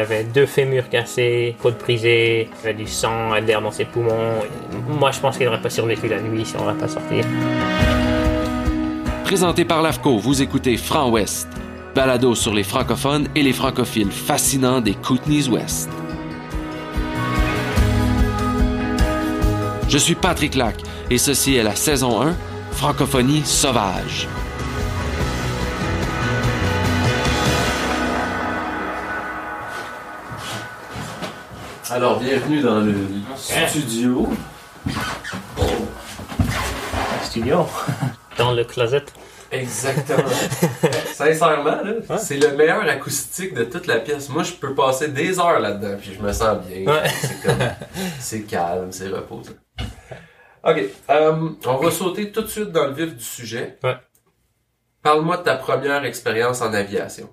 J'avais deux fémurs cassés, côte brisée, j'avais du sang, de l'air dans ses poumons. Moi, je pense qu'il n'aurait pas survécu la nuit si on n'aurait pas sorti. Présenté par l'AFCO, vous écoutez Franc Ouest, balado sur les francophones et les francophiles fascinants des Kootenays Ouest. Je suis Patrick Lac et ceci est la saison 1, Francophonie sauvage. Alors, bienvenue dans le studio. Studio. Dans le closet. Exactement. Sincèrement, là, c'est le meilleur acoustique de toute la pièce. Moi, je peux passer des heures là-dedans, puis je me sens bien. Ouais. C'est comme, c'est calme, c'est reposant. Ok, euh, on va sauter tout de suite dans le vif du sujet. Ouais. Parle-moi de ta première expérience en aviation.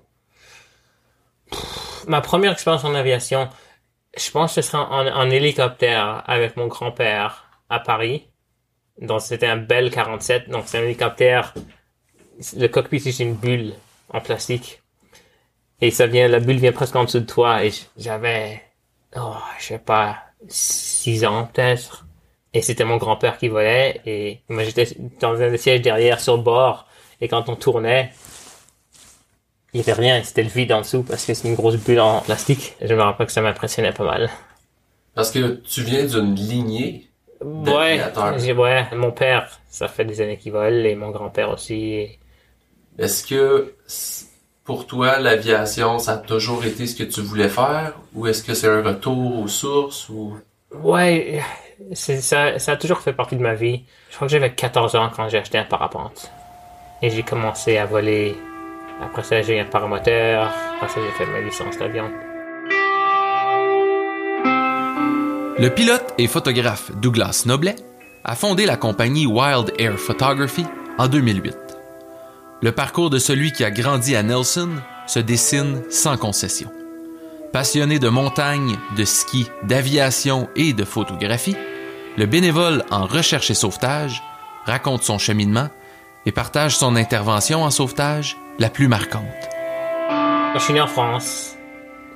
Ma première expérience en aviation, je pense que ce sera en, en hélicoptère avec mon grand-père à Paris. Donc c'était un Bell 47, donc c'est un hélicoptère. Le cockpit c'est une bulle en plastique. Et ça vient, la bulle vient presque en dessous de toi et j'avais, oh, je sais pas, 6 ans peut-être. Et c'était mon grand-père qui volait et moi j'étais dans un siège derrière sur le bord et quand on tournait, il y avait rien, c'était le vide en dessous parce que c'est une grosse bulle en plastique. Je me rappelle que ça m'impressionnait pas mal. Parce que tu viens d'une lignée Ouais, ouais, mon père, ça fait des années qu'il vole et mon grand-père aussi. Est-ce que pour toi, l'aviation, ça a toujours été ce que tu voulais faire? Ou est-ce que c'est un retour aux sources? Ou... Ouais, ça a toujours fait partie de ma vie. Je crois que j'avais 14 ans quand j'ai acheté un parapente. Et j'ai commencé à voler. Après ça, j'ai un paramoteur. Après ça, j'ai fait ma licence d'avion. Le pilote et photographe Douglas Noblet a fondé la compagnie Wild Air Photography en 2008. Le parcours de celui qui a grandi à Nelson se dessine sans concession. Passionné de montagne, de ski, d'aviation et de photographie, le bénévole en recherche et sauvetage raconte son cheminement et partage son intervention en sauvetage la plus marquante. Je suis né en France.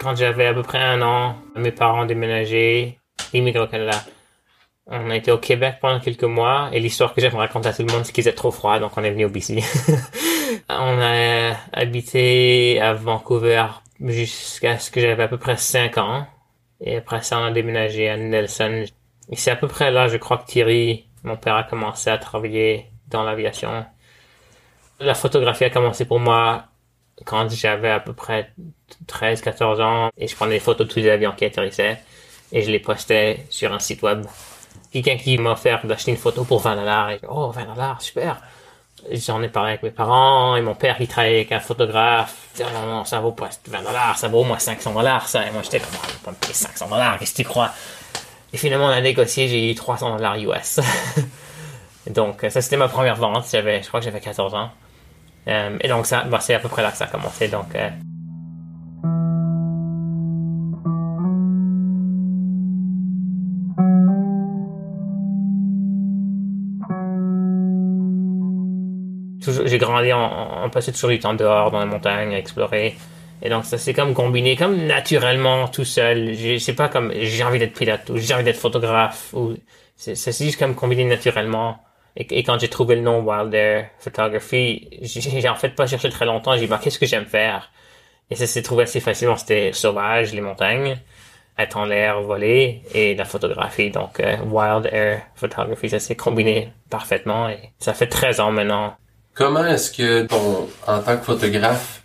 Quand j'avais à peu près un an, mes parents ont déménagé, immigré au Canada. On a été au Québec pendant quelques mois et l'histoire que j'aime raconter à tout le monde, c'est qu'il faisait trop froid, donc on est venu au BC. on a habité à Vancouver jusqu'à ce que j'avais à peu près 5 ans. Et après ça, on a déménagé à Nelson. Et c'est à peu près là, je crois que Thierry, mon père, a commencé à travailler dans l'aviation. La photographie a commencé pour moi quand j'avais à peu près 13-14 ans et je prenais des photos de tous les avions qui atterrissaient et je les postais sur un site web. Quelqu'un qui m'a offert d'acheter une photo pour 20 dollars et oh 20 dollars super. J'en ai parlé avec mes parents et mon père qui travaillait avec un photographe. Disait, non non ça vaut pas 20 dollars, ça vaut au moins 500 dollars ça. Et moi j'étais comme vais pas me payer 500 dollars, qu'est-ce que tu crois? Et finalement on a négocié, j'ai eu 300 dollars US. donc ça c'était ma première vente, j'avais, je crois que j'avais 14 ans. Euh, et donc ça, bah, c'est à peu près là que ça a commencé. Donc, euh, j'ai grandi en, en, passant toujours du temps dehors dans la montagne à explorer. Et donc ça s'est comme combiné comme naturellement tout seul. C'est pas comme j'ai envie d'être pilote ou j'ai envie d'être photographe ou c'est juste comme combiné naturellement. Et, et quand j'ai trouvé le nom Wild Air Photography, j'ai en fait pas cherché très longtemps. J'ai bah, qu'est-ce que j'aime faire Et ça s'est trouvé assez facilement. C'était sauvage, les montagnes, être en l'air, voler et la photographie. Donc euh, Wild Air Photography, ça s'est combiné parfaitement et ça fait 13 ans maintenant. Comment est-ce que ton, en tant que photographe,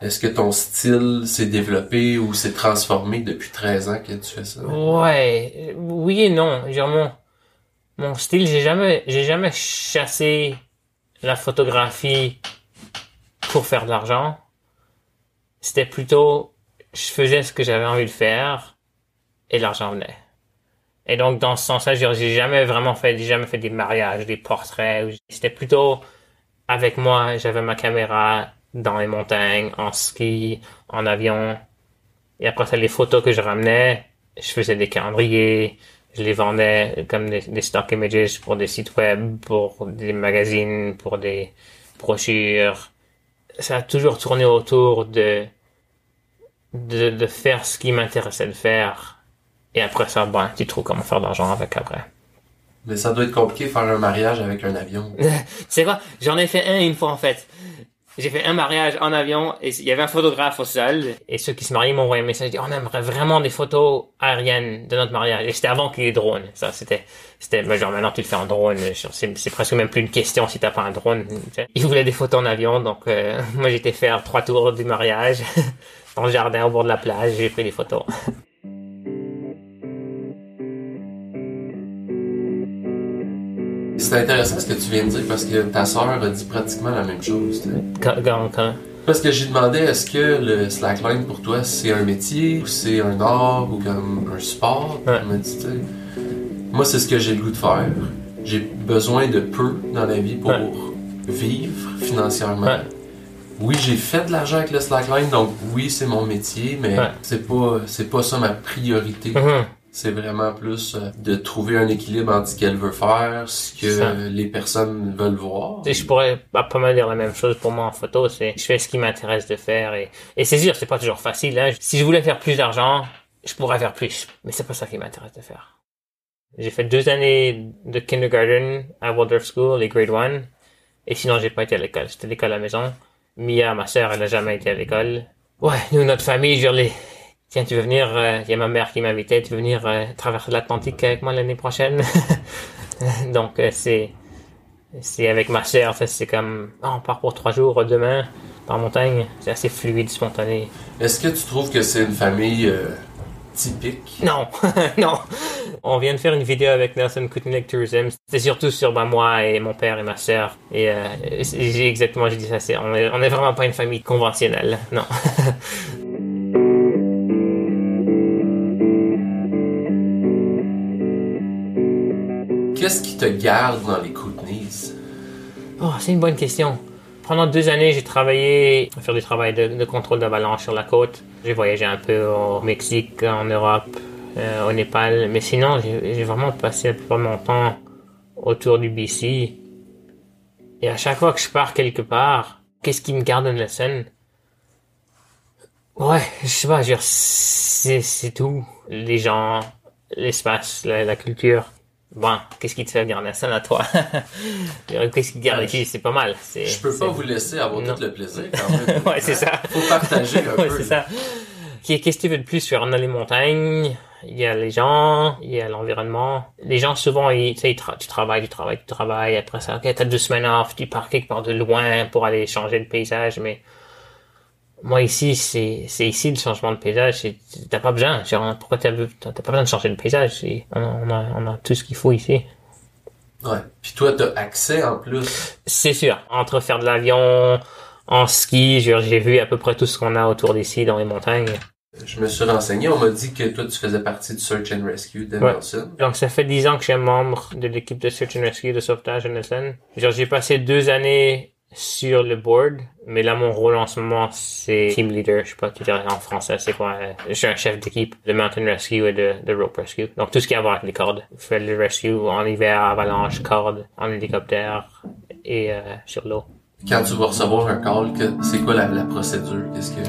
est-ce que ton style s'est développé ou s'est transformé depuis 13 ans que tu fais ça? Ouais, oui et non. Genre mon, style, j'ai jamais, j'ai jamais chassé la photographie pour faire de l'argent. C'était plutôt, je faisais ce que j'avais envie de faire et l'argent venait. Et donc, dans ce sens-là, j'ai jamais vraiment fait, j'ai jamais fait des mariages, des portraits. C'était plutôt avec moi, j'avais ma caméra dans les montagnes, en ski, en avion. Et après ça, les photos que je ramenais, je faisais des calendriers, je les vendais comme des, stock images pour des sites web, pour des magazines, pour des brochures. Ça a toujours tourné autour de, de, de faire ce qui m'intéressait de faire. Et après ça, bon, tu trouves comment faire de l'argent avec après. Mais ça doit être compliqué faire un mariage avec un avion. tu sais quoi? J'en ai fait un une fois en fait. J'ai fait un mariage en avion et il y avait un photographe au sol. Et ceux qui se mariaient m'ont envoyé un message dit on aimerait vraiment des photos aériennes de notre mariage. Et c'était avant qu'il y ait drone ça c'était c'était genre maintenant tu le fais en drone c'est presque même plus une question si t'as pas un drone ils voulaient des photos en avion donc euh, moi j'étais faire trois tours du mariage dans le jardin au bord de la plage j'ai pris des photos C'est intéressant ce que tu viens de dire parce que ta sœur a dit pratiquement la même chose. Quand, quand, Parce que j'ai demandé est-ce que le slackline pour toi c'est un métier ou c'est un art ou comme un sport? m'a dit, moi c'est ce que j'ai le goût de faire. J'ai besoin de peu dans la vie pour vivre financièrement. Oui, j'ai fait de l'argent avec le slackline, donc oui, c'est mon métier, mais c'est pas c'est pas ça ma priorité. Mm-hmm. C'est vraiment plus euh, de trouver un équilibre entre ce qu'elle veut faire, ce que les personnes veulent voir. Et je pourrais pas mal dire la même chose pour moi en photo. C'est je fais ce qui m'intéresse de faire et, et c'est sûr, c'est pas toujours facile. Hein. Si je voulais faire plus d'argent, je pourrais faire plus, mais c'est pas ça qui m'intéresse de faire. J'ai fait deux années de kindergarten à Waldorf School, les grade 1, et sinon j'ai pas été à l'école. C'était l'école à la maison. Mia, ma sœur, elle a jamais été à l'école. Ouais, nous, notre famille, je les, tiens, tu veux venir, euh, il y a ma mère qui m'invitait, tu veux venir euh, traverser l'Atlantique avec moi l'année prochaine? Donc euh, c'est c'est avec ma sœur, c'est comme oh, on part pour trois jours demain en montagne, c'est assez fluide, spontané. Est-ce que tu trouves que c'est une famille typique? Non, non. On vient de faire une vidéo avec Nelson Kutnick Tourism. C'était surtout sur bah, moi et mon père et ma sœur. Et j'ai exactement, j'ai dit ça. C'est, on est, on est vraiment pas une famille conventionnelle, non. Qu'est-ce qui te garde dans les Kootenays? Oh, c'est une bonne question. Pendant deux années, j'ai travaillé à faire du travail de, contrôle d'avalanche sur la côte. J'ai voyagé un peu au Mexique, en Europe, euh, au Népal. Mais sinon, j'ai vraiment passé de mon temps autour du BC. Et à chaque fois que je pars quelque part, qu'est-ce qui me garde dans la scène? Ouais, je sais pas, c'est tout. Les gens, l'espace, la culture. Bon, qu'est-ce qui te fait garder ça à toi? qu'est-ce qui te garde ici? C'est pas mal. Je peux pas vous laisser avoir tout le plaisir quand même. ouais, c'est ça. Faut partager un ouais, c'est ça. Qu'est-ce que tu veux de plus? On a les montagnes, il y a les gens, il y a l'environnement. Les gens, souvent, ils, tu sais, tu travailles, tu travailles, tu travailles. Après ça, ok, t'as deux semaines off, tu pars quelque part de loin pour aller changer le paysage, mais moi ici, c'est, c'est ici le changement de paysage. T'as pas besoin. Genre, pourquoi t'as, t'as pas besoin de changer de paysage. On a, on, a, on a tout ce qu'il faut ici. Ouais. Puis toi, t'as accès en plus? C'est sûr. Entre faire de l'avion, en ski, j'ai vu à peu près tout ce qu'on a autour d'ici dans les montagnes. Je me suis renseigné, on m'a dit que toi tu faisais partie du Search and Rescue de Nelson. Donc ça fait dix ans que je suis membre de l'équipe de Search and Rescue de sauvetage de Nelson. Genre j'ai passé deux années sur le board, mais là mon rôle en ce moment c'est team leader, je sais pas tu dirais en français c'est quoi, euh, je suis un chef d'équipe de mountain rescue et de, de rope rescue. Donc tout ce qui a à voir avec les cordes, faire le rescue en hiver, avalanche, cordes, en hélicoptère et euh, sur l'eau. Quand tu vas recevoir un call, c'est quoi la, la procédure? Qu'est-ce que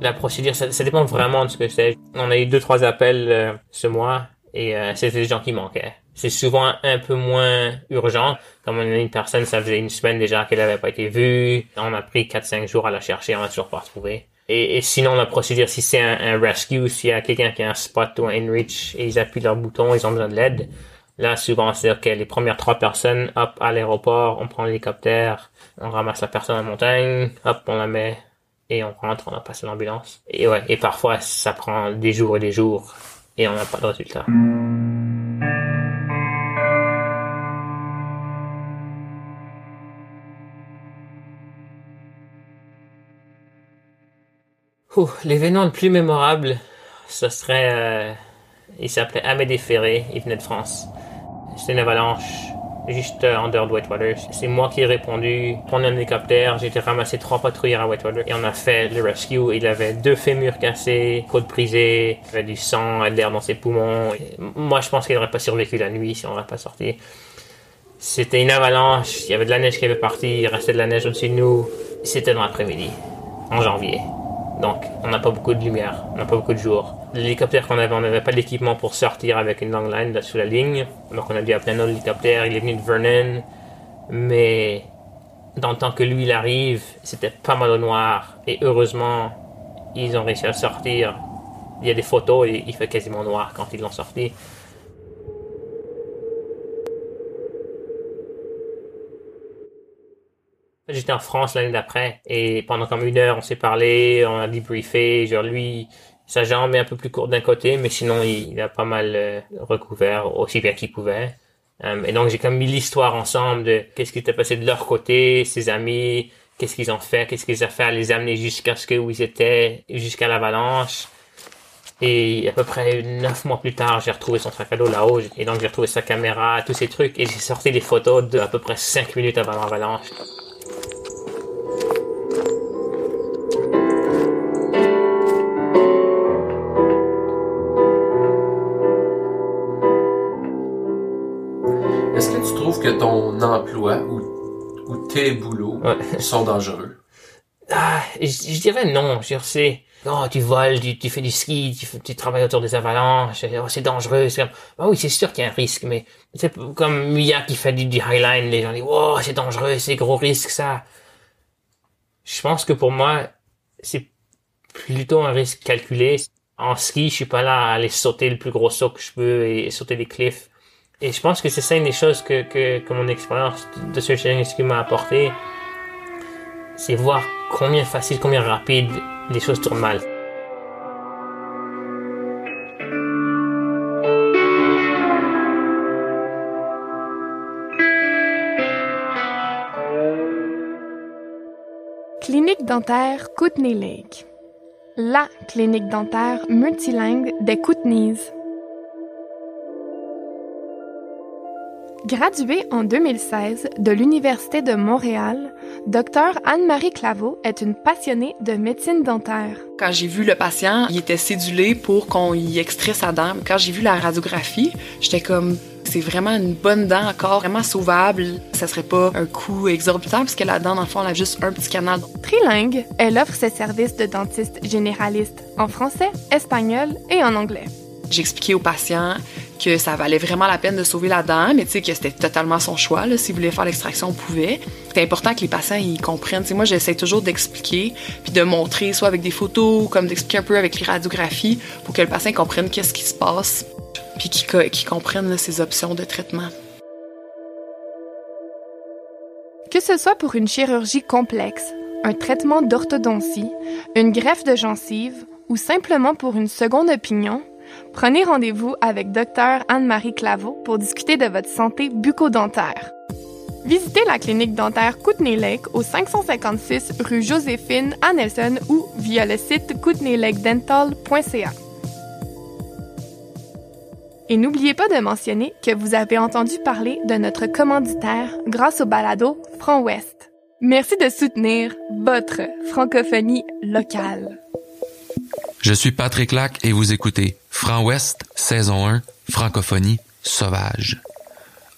La procédure, ça, ça, dépend vraiment de ce que c'est. On a eu deux trois appels euh, ce mois et euh, c'était des gens qui manquaient c'est souvent un peu moins urgent. Comme une personne, ça faisait une semaine déjà qu'elle n'avait pas été vue. On a pris 4-5 jours à la chercher, on l'a toujours pas retrouvée. Et, sinon, la procédure, si c'est un, rescue, s'il y a quelqu'un qui a un spot ou un inreach et ils appuient leur bouton, ils ont besoin de l'aide. Là, souvent, c'est que les premières trois personnes, hop, à l'aéroport, on prend l'hélicoptère, on ramasse la personne en montagne, hop, on la met et on rentre, on a passé l'ambulance. Et ouais, et parfois, ça prend des jours et des jours et on n'a pas de résultat. L'événement le plus mémorable, ce serait... Euh, il s'appelait Amédée Ferré, il venait de France. C'était une avalanche juste en dehors de Whitewater. C'est moi qui ai répondu, prendre un hélicoptère, j'ai été ramasser trois patrouilleurs à Whitewater et on a fait le rescue. Il avait deux fémurs cassés, côte brisée, il avait du sang, de l'air dans ses poumons. moi, je pense qu'il n'aurait pas survécu la nuit si on n'aurait pas sorti. C'était une avalanche, il y avait de la neige qui avait parti, il restait de la neige au-dessus de nous. C'était dans l'après-midi, en janvier. Donc, on n'a pas beaucoup de lumière, on n'a pas beaucoup de jours. L'hélicoptère qu'on avait, on n'avait pas d'équipement pour sortir avec une long line sous la ligne. Donc, on a dû appeler un autre hélicoptère. Il est venu de Vernon. Mais, dans le temps que lui, il arrive, c'était pas mal au noir. Et heureusement, ils ont réussi à sortir. Il y a des photos et il fait quasiment noir quand ils l'ont sorti. J'étais en France l'année d'après et pendant comme une heure on s'est parlé, on a débriefé, genre lui sa jambe est un peu plus courte d'un côté mais sinon il, a pas mal euh, recouvert aussi bien qu'il pouvait. Euh, et donc j'ai comme mis l'histoire ensemble de qu'est-ce qui était passé de leur côté, ses amis, qu'est-ce qu'ils ont fait, qu'est-ce qu'ils ont fait à les amener jusqu'à ce que où ils étaient, jusqu'à l'avalanche. Et à peu près neuf mois plus tard, j'ai retrouvé son sac à dos là-haut. Et donc j'ai retrouvé sa caméra, tous ces trucs. Et j'ai sorti des photos de à peu près cinq minutes avant l'avalanche. Tes boulots sont dangereux? Ah, je, dirais non. Je sais, oh, tu voles, tu, fais du ski, tu, travailles autour des avalanches, oh, c'est dangereux. C'est ah oui, c'est sûr qu'il y a un risque, mais c'est comme Mia qui fait du, du highline, les gens disent, oh, c'est dangereux, c'est gros risque, ça. Je pense que pour moi, c'est plutôt un risque calculé. En ski, je suis pas là à aller sauter le plus gros saut que je peux et sauter des cliffs. Et je pense que c'est ça une des choses que, que, que mon expérience de searching rescue m'a apporté. C'est voir combien facile, combien rapide les choses tournent mal. Clinique dentaire Kootenay Lake. La clinique dentaire multilingue des Kootenays. Graduée en 2016 de l'Université de Montréal, Dr Anne-Marie Claveau est une passionnée de médecine dentaire. Quand j'ai vu le patient, il était cédulé pour qu'on y extrait sa dent. Quand j'ai vu la radiographie, j'étais comme c'est vraiment une bonne dent encore, vraiment sauvable. Ça serait pas un coût exorbitant puisque la dent, dans le fond, elle a juste un petit canal. Trilingue, elle offre ses services de dentiste généraliste en français, espagnol et en anglais. J'expliquais aux patients que ça valait vraiment la peine de sauver la dent, mais tu sais que c'était totalement son choix. Là. S'il voulait faire l'extraction, on pouvait. C'est important que les patients ils comprennent. moi, j'essaie toujours d'expliquer puis de montrer, soit avec des photos, comme d'expliquer un peu avec les radiographies, pour que le patient comprenne qu'est-ce qui se passe, puis qu'il comprenne ses options de traitement. Que ce soit pour une chirurgie complexe, un traitement d'orthodontie, une greffe de gencive ou simplement pour une seconde opinion, Prenez rendez-vous avec Dr Anne-Marie Claveau pour discuter de votre santé bucco-dentaire. Visitez la clinique dentaire Kootenay Lake au 556 rue Joséphine à Nelson ou via le site kootenaylakedental.ca. Et n'oubliez pas de mentionner que vous avez entendu parler de notre commanditaire grâce au balado Front Ouest. Merci de soutenir votre francophonie locale. Je suis Patrick Lac et vous écoutez Franc Ouest, saison 1, francophonie sauvage.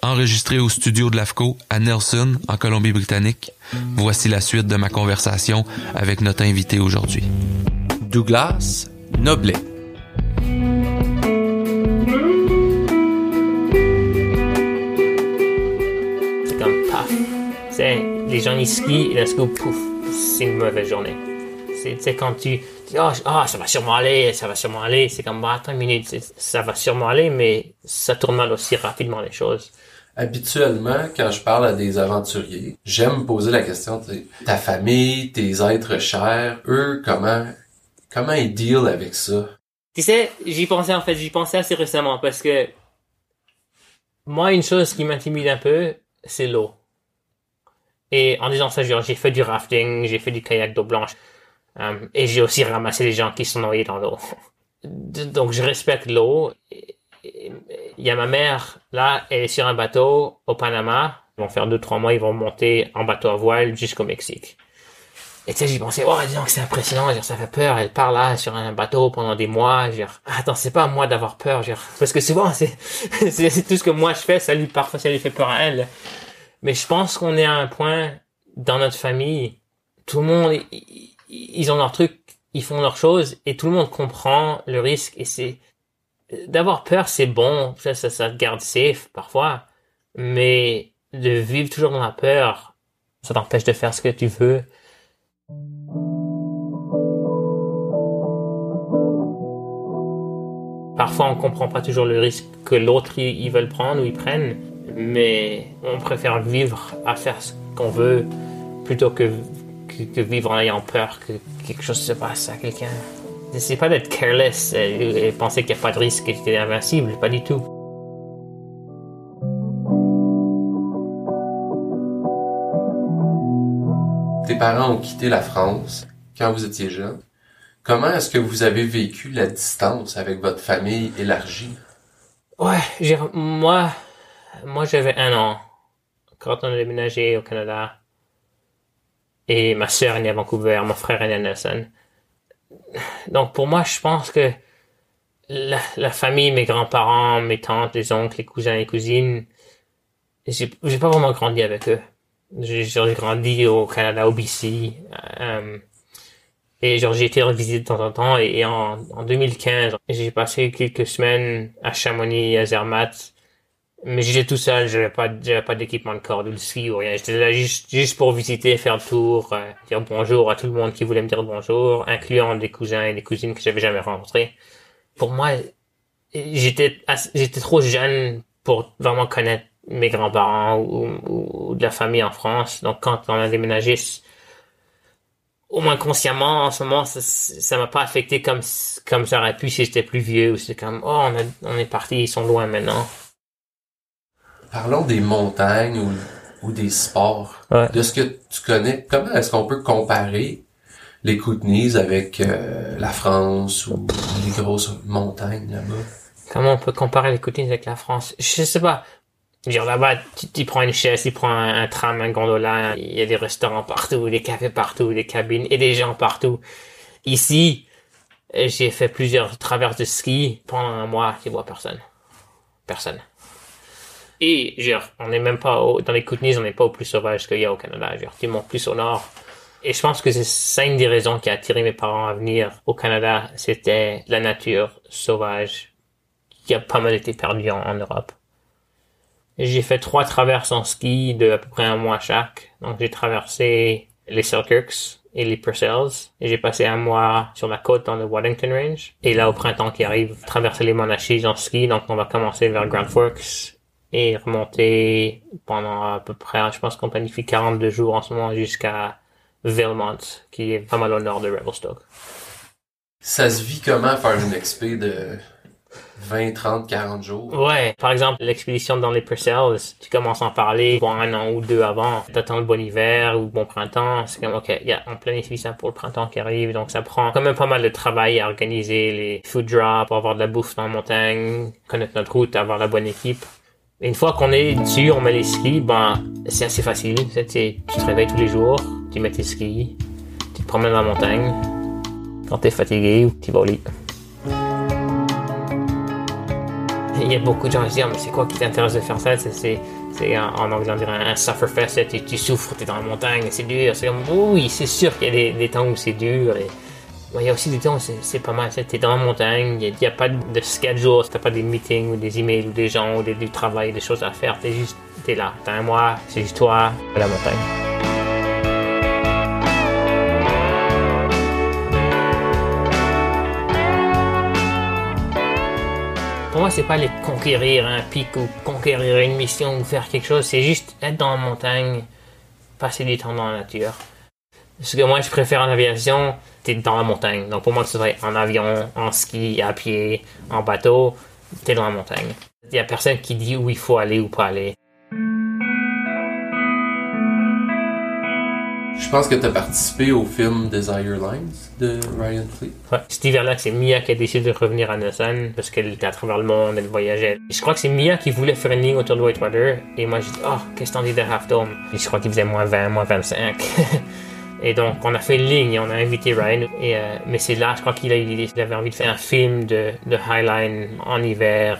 Enregistré au studio de l'AFCO à Nelson, en Colombie-Britannique, voici la suite de ma conversation avec notre invité aujourd'hui. Douglas Noblet. C'est comme paf. les gens ils skient et d'un coup, pouf, c'est une mauvaise journée. C'est quand tu ah, ah, ça va sûrement aller, ça va sûrement aller. C'est comme, bah, attends une minute, ça va sûrement aller, mais ça tourne mal aussi rapidement les choses. Habituellement, quand je parle à des aventuriers, j'aime poser la question, ta famille, tes êtres chers, eux, comment, comment ils deal avec ça? Tu sais, j'y pensais en fait, j'y pensais assez récemment parce que moi, une chose qui m'intimide un peu, c'est l'eau. Et en disant ça, j'ai fait du rafting, j'ai fait du kayak d'eau blanche Euh, et j'ai aussi ramassé des gens qui sont noyés dans l'eau. Donc je respecte l'eau. Il y a ma mère, là, elle est sur un bateau au Panama. Ils vont faire deux, trois mois, ils vont monter en bateau à voile jusqu'au Mexique. Et tu sais, j'y pensais, oh, disons que c'est impressionnant, dire, ça fait peur, elle part là sur un bateau pendant des mois, dire, attends, c'est pas à moi d'avoir peur, dire, parce que souvent, c'est, c'est tout ce que moi je fais, ça lui, parfois, ça lui fait peur à elle. Mais je pense qu'on est à un point, dans notre famille, tout le monde, ils ont leur truc, ils font leurs choses, et tout le monde comprend le risque, et c'est, d'avoir peur, c'est bon, ça, ça, te garde safe, parfois, mais de vivre toujours dans la peur, ça t'empêche de faire ce que tu veux, Parfois, on comprend pas toujours le risque que l'autre ils veulent prendre ou ils prennent, mais on préfère vivre à faire ce qu'on veut plutôt que, que, vivre en ayant peur que quelque chose se passe à quelqu'un. C'est pas d'être careless et, penser qu'il n'y a pas de risque et que es invincible, pas du tout. Tes parents ont quitté la France quand vous étiez jeune. Comment est-ce que vous avez vécu la distance avec votre famille élargie? Ouais, moi, moi j'avais un an quand on a déménagé au Canada. Et ma sœur est née à Vancouver, mon frère est né à Nelson. Donc pour moi, je pense que la, famille, mes grands-parents, mes tantes, les oncles, les cousins les cousines, j'ai pas vraiment grandi avec eux. J'ai grandi au Canada, au BC. Euh, et j'ai été revisité de temps en temps. Et, en, en 2015, j'ai passé quelques semaines à Chamonix, à Zermatt. Mais j'étais tout seul, j'avais pas, j'avais pas d'équipement de corde ou de ski ou rien. J'étais là juste, juste pour visiter, faire le tour, euh, dire bonjour à tout le monde qui voulait me dire bonjour, incluant des cousins et des cousines que j'avais jamais rencontrés. Pour moi, j'étais, j'étais trop jeune pour vraiment connaître mes grands-parents ou, ou, de la famille en France. Donc quand on a déménagé, au moins consciemment, en ce moment, ça m'a pas affecté comme comme ça aurait pu si j'étais plus vieux. Ou c'est comme, oh, on, a, on est parti, ils sont loin maintenant. Parlons des montagnes ou, ou des sports. De ce que tu connais, comment est-ce qu'on peut comparer les Kootenays avec euh, la France ou les grosses montagnes là-bas? Comment on peut comparer les Kootenays avec la France? Je sais pas. Genre là-bas, tu, prends une chaise, tu prends un, tram, un gondola, il y a des restaurants partout, des cafés partout, des cabines et des gens partout. Ici, j'ai fait plusieurs traverses de ski pendant un mois, tu vois personne. Personne. Et, genre, on n'est même pas dans les Kootenays, on n'est pas au plus sauvage qu'il y a au Canada. Genre, montes plus au nord. Et je pense que c'est une des raisons qui a attiré mes parents à venir au Canada. C'était la nature sauvage qui a pas mal été perdue en Europe. J'ai fait trois traverses en ski de à peu près un mois chaque. Donc j'ai traversé les Selkirks et les Purcells. Et j'ai passé un mois sur la côte dans le Waddington Range. Et là, au printemps qui arrive, traverser les Monachies en ski. Donc on va commencer vers Grand Forks et remonter pendant à peu près, je pense qu'on planifie 42 jours en ce moment jusqu'à Vilmont, qui est pas mal au nord de Revelstoke. Ça se vit comment faire une expé de 20, 30, 40 jours? Ouais. Par exemple, l'expédition dans les Purcells, tu commences à en parler pour un an ou deux avant. T'attends le bon hiver ou le bon printemps. C'est comme, OK, y a, on planifie ça pour le printemps qui arrive. Donc, ça prend quand même pas mal de travail à organiser les food drops, avoir de la bouffe dans la montagne, connaître notre route, avoir la bonne équipe. Une fois qu'on est dessus, on met les skis, ben, c'est assez facile. Tu te réveilles tous les jours, tu mets tes skis, tu te promènes dans la montagne. Quand t'es fatigué, tu vas au lit. il y a beaucoup de gens qui disent, ah, mais c'est quoi qui t'intéresse de faire ça? C'est, c'est, en anglais, on dirait un sufferfest, tu, tu souffres, tu es dans la montagne, c'est dur. C'est comme, oui, c'est sûr qu'il y a des, temps où c'est dur. Il y a aussi des temps c'est, pas mal. Tu es dans la montagne, il n'y a, pas de schedule, tu pas des meetings ou des emails ou des gens ou du travail, des choses à faire. Tu es juste, tu es là. Tu un mois, c'est juste toi à la montagne. Pour moi, c'est pas aller conquérir un pic ou conquérir une mission ou faire quelque chose. C'est juste être dans la montagne, passer du temps dans la nature. Ce que moi, je préfère en aviation, t'es dans la montagne. Donc pour moi, que ce soit en avion, en ski, à pied, en bateau, t'es dans la montagne. Il y a personne qui dit où il faut aller ou pas aller. Je pense que tu as participé au film Desire Lines de Ryan Fleet. Ouais. Cet hiver-là, c'est Mia qui a décidé de revenir à Nelson parce qu'elle était à travers le monde, elle voyageait. Je crois que c'est Mia qui voulait faire une ligne autour de Whitewater et moi j'ai dit, oh, qu'est-ce que t'en dis de Half Dome? Et je crois qu'il faisait moins 20, moins 25. Et donc, on a fait une ligne et on a invité Ryan. Et, euh, mais c'est là, je crois qu'il a eu l'idée, avait envie de faire un film de, de Highline en hiver.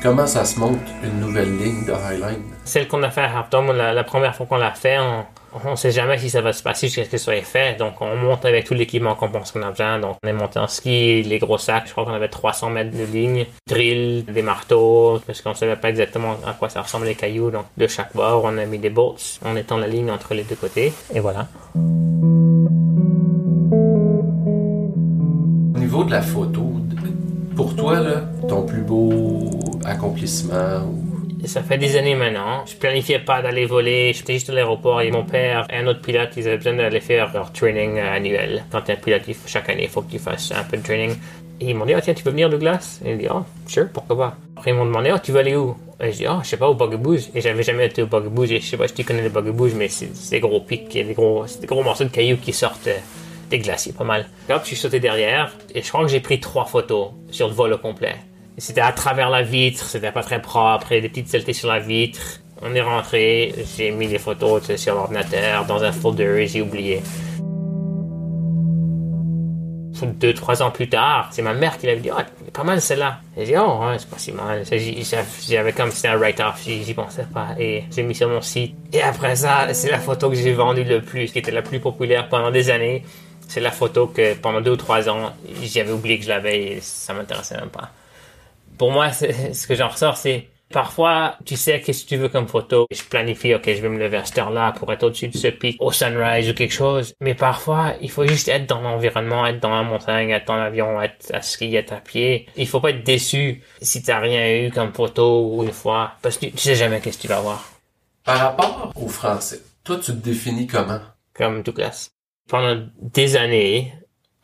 Comment ça se monte une nouvelle ligne de Highline? Celle qu'on a fait à la, la première fois qu'on l'a fait, on, on ne sait jamais si ça va se passer jusqu'à ce que ça soit fait. Donc, on monte avec tout l'équipement qu'on pense qu'on a besoin. Donc, on est monté en ski, les gros sacs. Je crois qu'on avait 300 mètres de ligne, drill, des marteaux, parce qu'on savait pas exactement à quoi ça ressemble les cailloux. Donc, de chaque bord, on a mis des bolts en étant la ligne entre les deux côtés. Et voilà. Au niveau de la photo, pour toi, là, ton plus beau accomplissement ou ça fait des années maintenant. Je planifiais pas d'aller voler. J'étais juste à l'aéroport et mon père et un autre pilote, ils avaient besoin d'aller faire leur training annuel. Quand un pilote, chaque année, il faut que tu fasses un peu de training. Et ils m'ont dit, oh, tiens, tu veux venir, Douglas? Et il dit, oh, sure, pourquoi pas. Après, ils m'ont demandé, oh, tu veux aller où? Et je dis, oh, je sais pas, au Bugaboo's. Et j'avais jamais été au Bugaboo's. Et je sais pas si tu connais le Bugaboo's, mais c'est des gros pics, des gros, des gros morceaux de cailloux qui sortent euh, des glaciers, pas mal. Hop, je suis sauté derrière et je crois que j'ai pris trois photos sur le vol au complet. C'était à travers la vitre, c'était pas très propre, et des petites saletés sur la vitre. On est rentré, j'ai mis les photos sur l'ordinateur, dans un folder, et j'ai oublié. Deux, trois ans plus tard, c'est ma mère qui l'avait dit, oh, pas mal celle-là. J'ai dit, oh, c'est pas si mal. J'avais comme c'était un write-off, j'y pensais pas. Et j'ai mis sur mon site. Et après ça, c'est la photo que j'ai vendue le plus, qui était la plus populaire pendant des années. C'est la photo que pendant deux ou trois ans, j'avais oublié que je l'avais et ça m'intéressait même pas pour moi, ce que j'en ressors, c'est Parfois, tu sais qu'est-ce que tu veux comme photo? Je planifie, ok, je vais me lever à cette heure-là pour être au-dessus de ce pic, au sunrise ou quelque chose. Mais parfois, il faut juste être dans l'environnement, être dans la montagne, être dans l'avion, être à skier, être à pied. Il faut pas être déçu si t'as rien eu comme photo ou une fois, parce que tu sais jamais qu'est-ce que tu vas voir. Par rapport au français, toi, tu te définis comment? Comme Douglas. Pendant des années,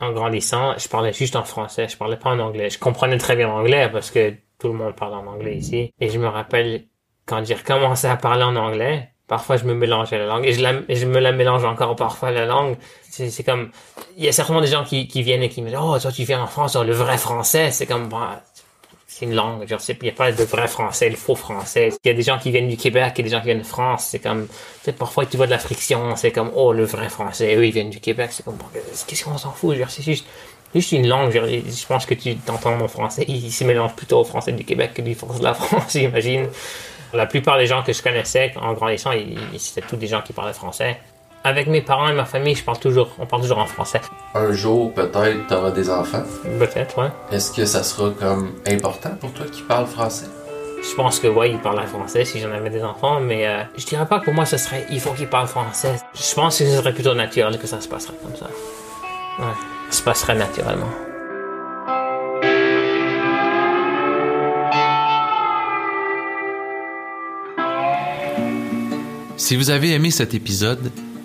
en grandissant, je parlais juste en français, je parlais pas en anglais. Je comprenais très bien l'anglais parce que tout le monde parle en anglais ici. Et je me rappelle quand j'ai recommencé à parler en anglais, parfois je me mélangeais la langue et je, me la mélange encore parfois la langue. C'est comme, il y a certainement des gens qui, qui viennent et qui me disent, oh, toi tu viens en France, le vrai français, c'est comme, bah, une langue. Genre, il n'y a pas de vrai français, le faux français. Il y a des gens qui viennent du Québec et des gens qui viennent de France. C'est comme, parfois tu vois de la friction. C'est comme, oh, le vrai français. Eux, ils viennent du Québec. C'est comme, qu'est-ce qu'on s'en fout? c'est juste, juste une langue. je pense que tu t'entends mon français. Il, se mélange plutôt au français du Québec que du français de la France, j'imagine. La plupart des gens que je connaissais en grandissant, c'était tous des gens qui parlaient français. Avec mes parents et ma famille, je parle toujours, on parle toujours en français. Un jour, peut-être, tu auras des enfants. Peut-être, ouais. Est-ce que ça sera comme important pour toi qu'ils parlent français? Je pense que oui, ils parlent français si j'en avais des enfants, mais euh, je dirais pas que pour moi ce serait il faut qu'ils parlent français. Je pense que ce serait plutôt naturel que ça se passerait comme ça. Ouais, ça se passerait naturellement. Si vous avez aimé cet épisode,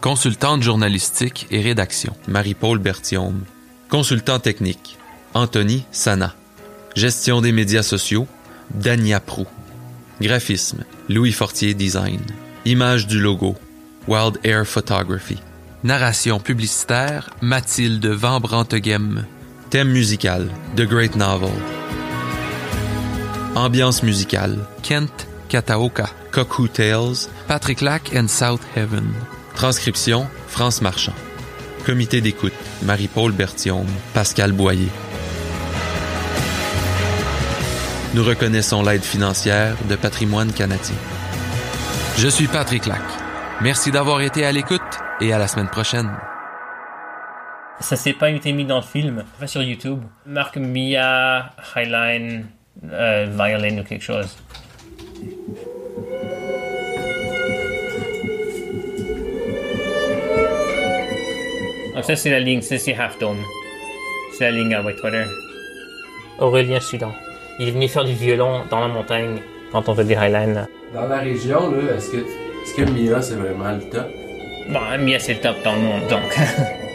Consultante journalistique et rédaction, Marie-Paul Berthiaume. Consultant technique, Anthony Sana. Gestion des médias sociaux, Dania Prou. Graphisme, Louis Fortier Design. Image du logo, Wild Air Photography. Narration publicitaire, Mathilde Van Branteghem. Thème musical, The Great Novel. Ambiance musicale, Kent Kataoka. Cuckoo Tales, Patrick Lack and South Heaven. Transcription, France Marchand. Comité d'écoute, Marie-Paul Berthiaume, Pascal Boyer. Nous reconnaissons l'aide financière de Patrimoine canadien. Je suis Patrick Lac. Merci d'avoir été à l'écoute et à la semaine prochaine. Ça s'est pas été mis dans le film, pas sur YouTube. Marque Mia, Highline, euh, Violin ou quelque chose. Ah, ça, c'est la ligne, ça, c'est Half Dome. C'est la ligne à Whitewater. Aurélien Sudan. Il est venu faire du violon dans la montagne quand on fait des Highlands. Dans la région, là, est-ce que, est-ce que Mia, c'est vraiment le top? Bon, Mia, c'est le top dans le monde, donc.